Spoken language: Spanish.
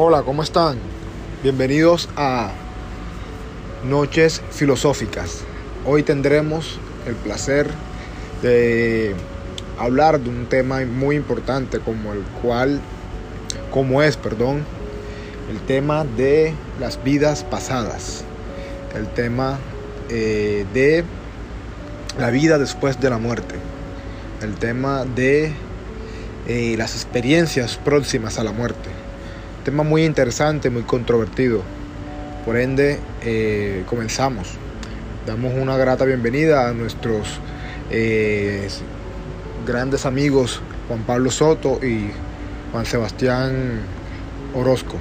Hola, ¿cómo están? Bienvenidos a Noches Filosóficas. Hoy tendremos el placer de hablar de un tema muy importante como el cual, como es, perdón, el tema de las vidas pasadas, el tema eh, de la vida después de la muerte, el tema de eh, las experiencias próximas a la muerte. Tema muy interesante, muy controvertido. Por ende, eh, comenzamos. Damos una grata bienvenida a nuestros eh, grandes amigos Juan Pablo Soto y Juan Sebastián Orozco.